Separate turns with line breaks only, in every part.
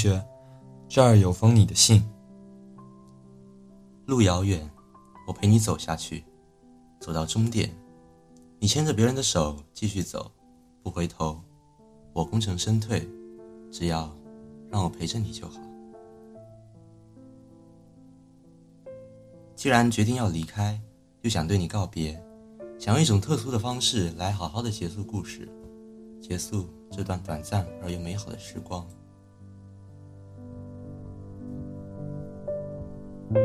学，这儿有封你的信。
路遥远，我陪你走下去，走到终点，你牵着别人的手继续走，不回头，我功成身退，只要让我陪着你就好。既然决定要离开，又想对你告别，想用一种特殊的方式来好好的结束故事，结束这段短暂而又美好的时光。每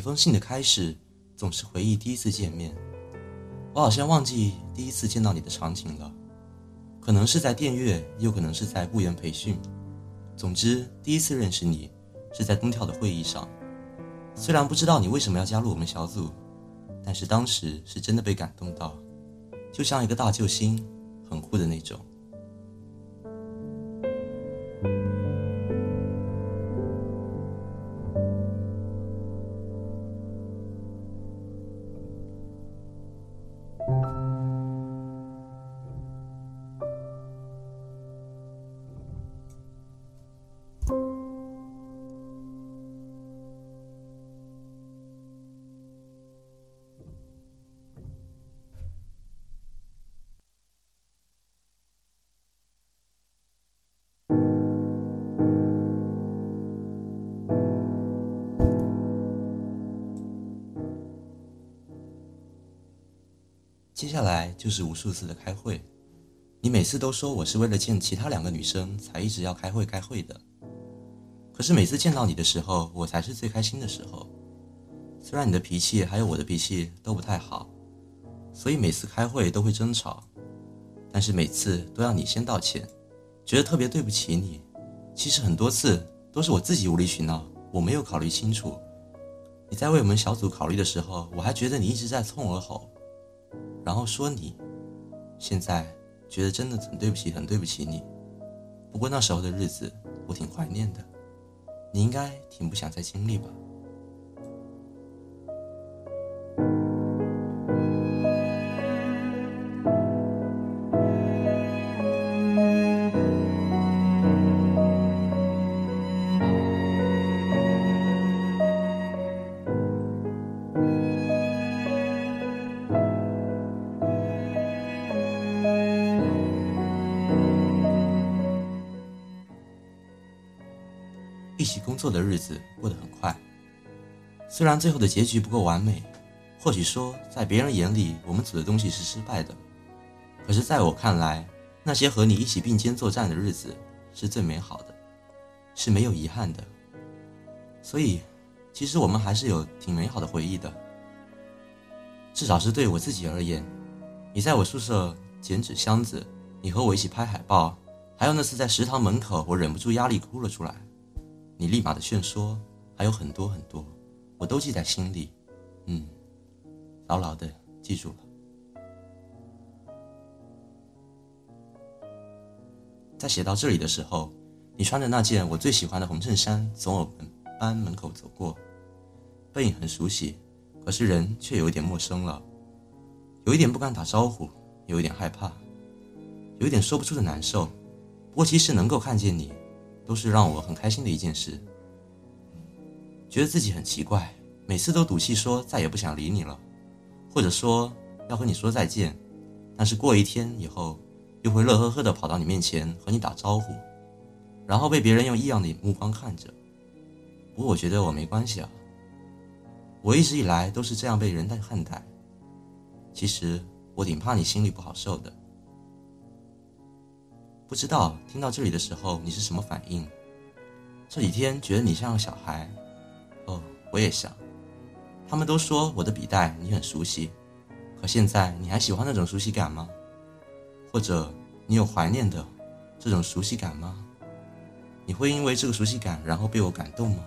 封信的开始，总是回忆第一次见面。我好像忘记第一次见到你的场景了，可能是在电乐，又可能是在部员培训。总之，第一次认识你是在东跳的会议上。虽然不知道你为什么要加入我们小组，但是当时是真的被感动到，就像一个大救星，很酷的那种。接下来就是无数次的开会，你每次都说我是为了见其他两个女生才一直要开会开会的。可是每次见到你的时候，我才是最开心的时候。虽然你的脾气还有我的脾气都不太好，所以每次开会都会争吵，但是每次都要你先道歉，觉得特别对不起你。其实很多次都是我自己无理取闹，我没有考虑清楚。你在为我们小组考虑的时候，我还觉得你一直在冲我吼。然后说你，现在觉得真的很对不起，很对不起你。不过那时候的日子我挺怀念的，你应该挺不想再经历吧。一起工作的日子过得很快，虽然最后的结局不够完美，或许说在别人眼里我们组的东西是失败的，可是在我看来，那些和你一起并肩作战的日子是最美好的，是没有遗憾的。所以，其实我们还是有挺美好的回忆的，至少是对我自己而言。你在我宿舍捡纸箱子，你和我一起拍海报，还有那次在食堂门口，我忍不住压力哭了出来。你立马的劝说，还有很多很多，我都记在心里，嗯，牢牢的记住了。在写到这里的时候，你穿着那件我最喜欢的红衬衫从我们班门口走过，背影很熟悉，可是人却有一点陌生了，有一点不敢打招呼，有一点害怕，有一点说不出的难受。不过其实能够看见你。都是让我很开心的一件事。觉得自己很奇怪，每次都赌气说再也不想理你了，或者说要和你说再见，但是过一天以后，又会乐呵呵的跑到你面前和你打招呼，然后被别人用异样的目光看着。不过我觉得我没关系啊，我一直以来都是这样被人待看待。其实我挺怕你心里不好受的。不知道听到这里的时候你是什么反应？这几天觉得你像个小孩，哦，我也想。他们都说我的笔袋你很熟悉，可现在你还喜欢那种熟悉感吗？或者你有怀念的这种熟悉感吗？你会因为这个熟悉感然后被我感动吗？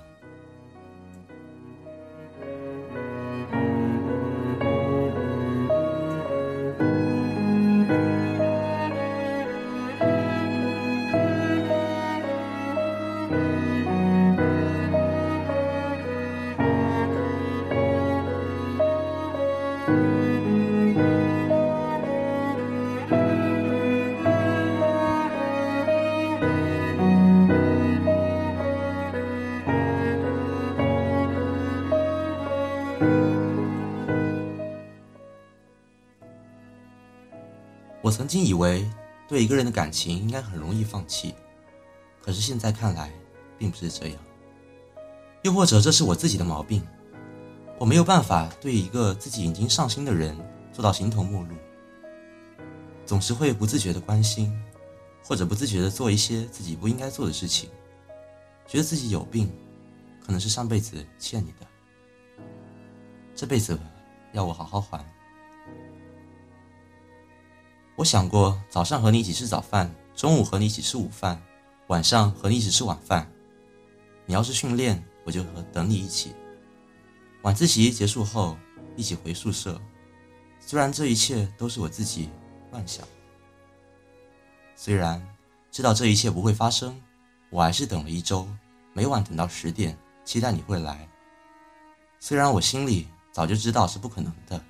曾经以为对一个人的感情应该很容易放弃，可是现在看来并不是这样。又或者这是我自己的毛病，我没有办法对一个自己已经上心的人做到形同陌路，总是会不自觉的关心，或者不自觉的做一些自己不应该做的事情，觉得自己有病，可能是上辈子欠你的，这辈子要我好好还。我想过早上和你一起吃早饭，中午和你一起吃午饭，晚上和你一起吃晚饭。你要是训练，我就和等你一起。晚自习结束后，一起回宿舍。虽然这一切都是我自己乱想，虽然知道这一切不会发生，我还是等了一周，每晚等到十点，期待你会来。虽然我心里早就知道是不可能的。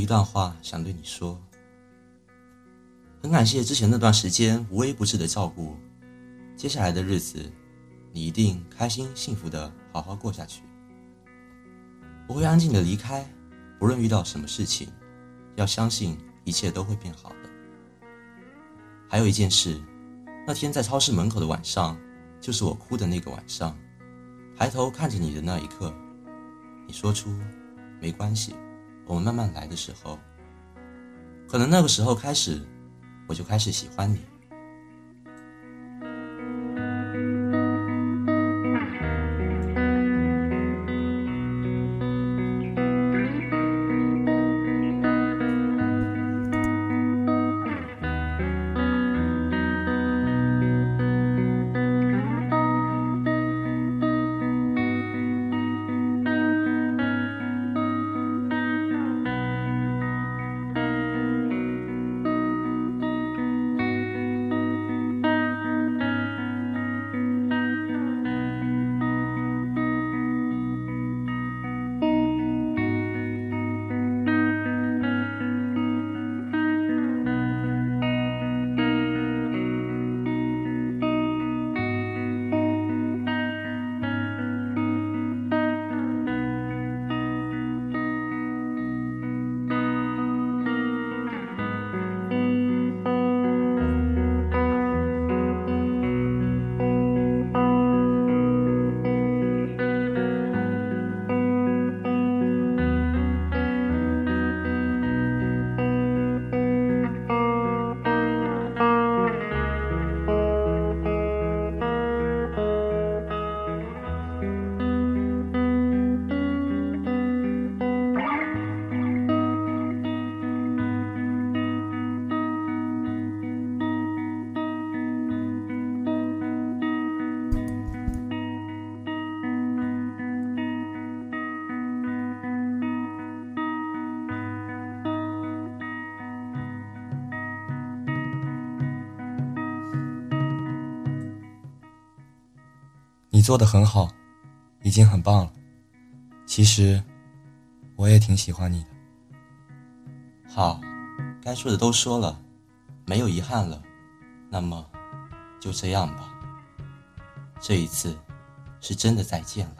一段话想对你说，很感谢之前那段时间无微不至的照顾，接下来的日子，你一定开心幸福的好好过下去。我会安静的离开，不论遇到什么事情，要相信一切都会变好的。还有一件事，那天在超市门口的晚上，就是我哭的那个晚上，抬头看着你的那一刻，你说出没关系。我们慢慢来的时候，可能那个时候开始，我就开始喜欢你。
你做的很好，已经很棒了。其实，我也挺喜欢你的。
好，该说的都说了，没有遗憾了。那么，就这样吧。这一次，是真的再见了。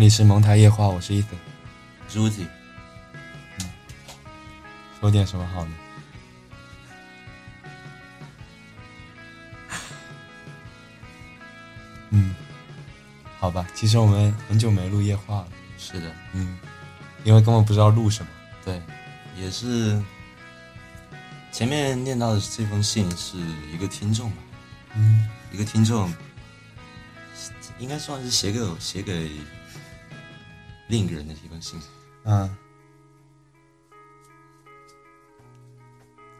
里是蒙台夜话，我是 Ethan，
我是 Uzi。
说点什么好呢？嗯，好吧，其实我们很久没录夜话了。
是的，
嗯，因为根本不知道录什么。
对，也是。前面念到的这封信是一个听众吧？
嗯，
一个听众，应该算是写给写给另一个人的一封信。
嗯，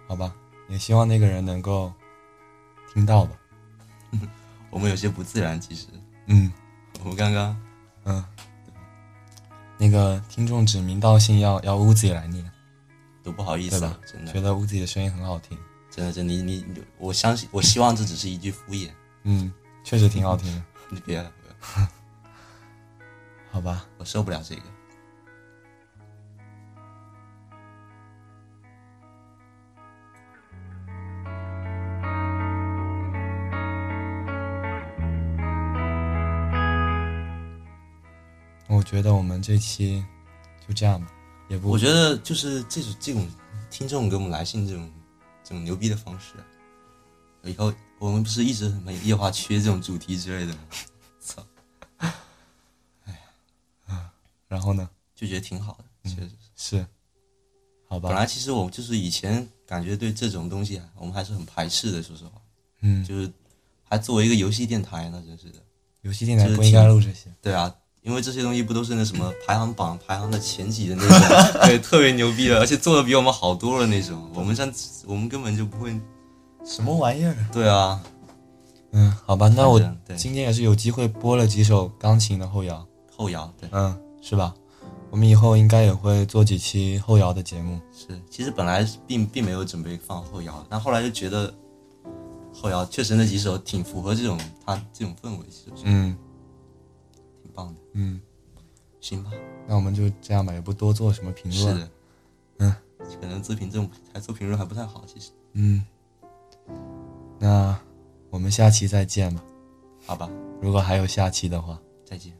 好吧，也希望那个人能够听到吧。
我们有些不自然，其实。
嗯，
我们刚刚，
嗯，那个听众指名道姓要要屋子来念。
都不好意思
了，
真的
觉得乌子的声音很好听，
真的，真的你你，我相信，我希望这只是一句敷衍。
嗯，确实挺好听的。
你别，
好吧，
我受不了这个。
我觉得我们这期就这样吧。也不，
我觉得就是这种这种听众给我们来信这种这种牛逼的方式，以后我们不是一直什么夜话缺这种主题之类的吗？操！
然后呢？
就觉得挺好的，确实
是。好吧。
本来其实我就是以前感觉对这种东西啊，我们还是很排斥的，说实话。
嗯。
就是还作为一个游戏电台呢，真是的。
游戏电台不应该录这些。
对啊。因为这些东西不都是那什么排行榜排行的前几的那种，对，特别牛逼的，而且做的比我们好多了那种。我们像我们根本就不会，
什么玩意儿？
对啊，
嗯，好吧，那我今天也是有机会播了几首钢琴的后摇，
后摇，对，
嗯，是吧？我们以后应该也会做几期后摇的节目。
是，其实本来并并没有准备放后摇，但后来就觉得后摇确实那几首挺符合这种它这种氛围，是不是？
嗯。
棒的，
嗯，
行吧，
那我们就这样吧，也不多做什么评论。
是的，
嗯，
可能自评这种还做评论还不太好，其实。
嗯，那我们下期再见吧，
好吧，
如果还有下期的话，
再见。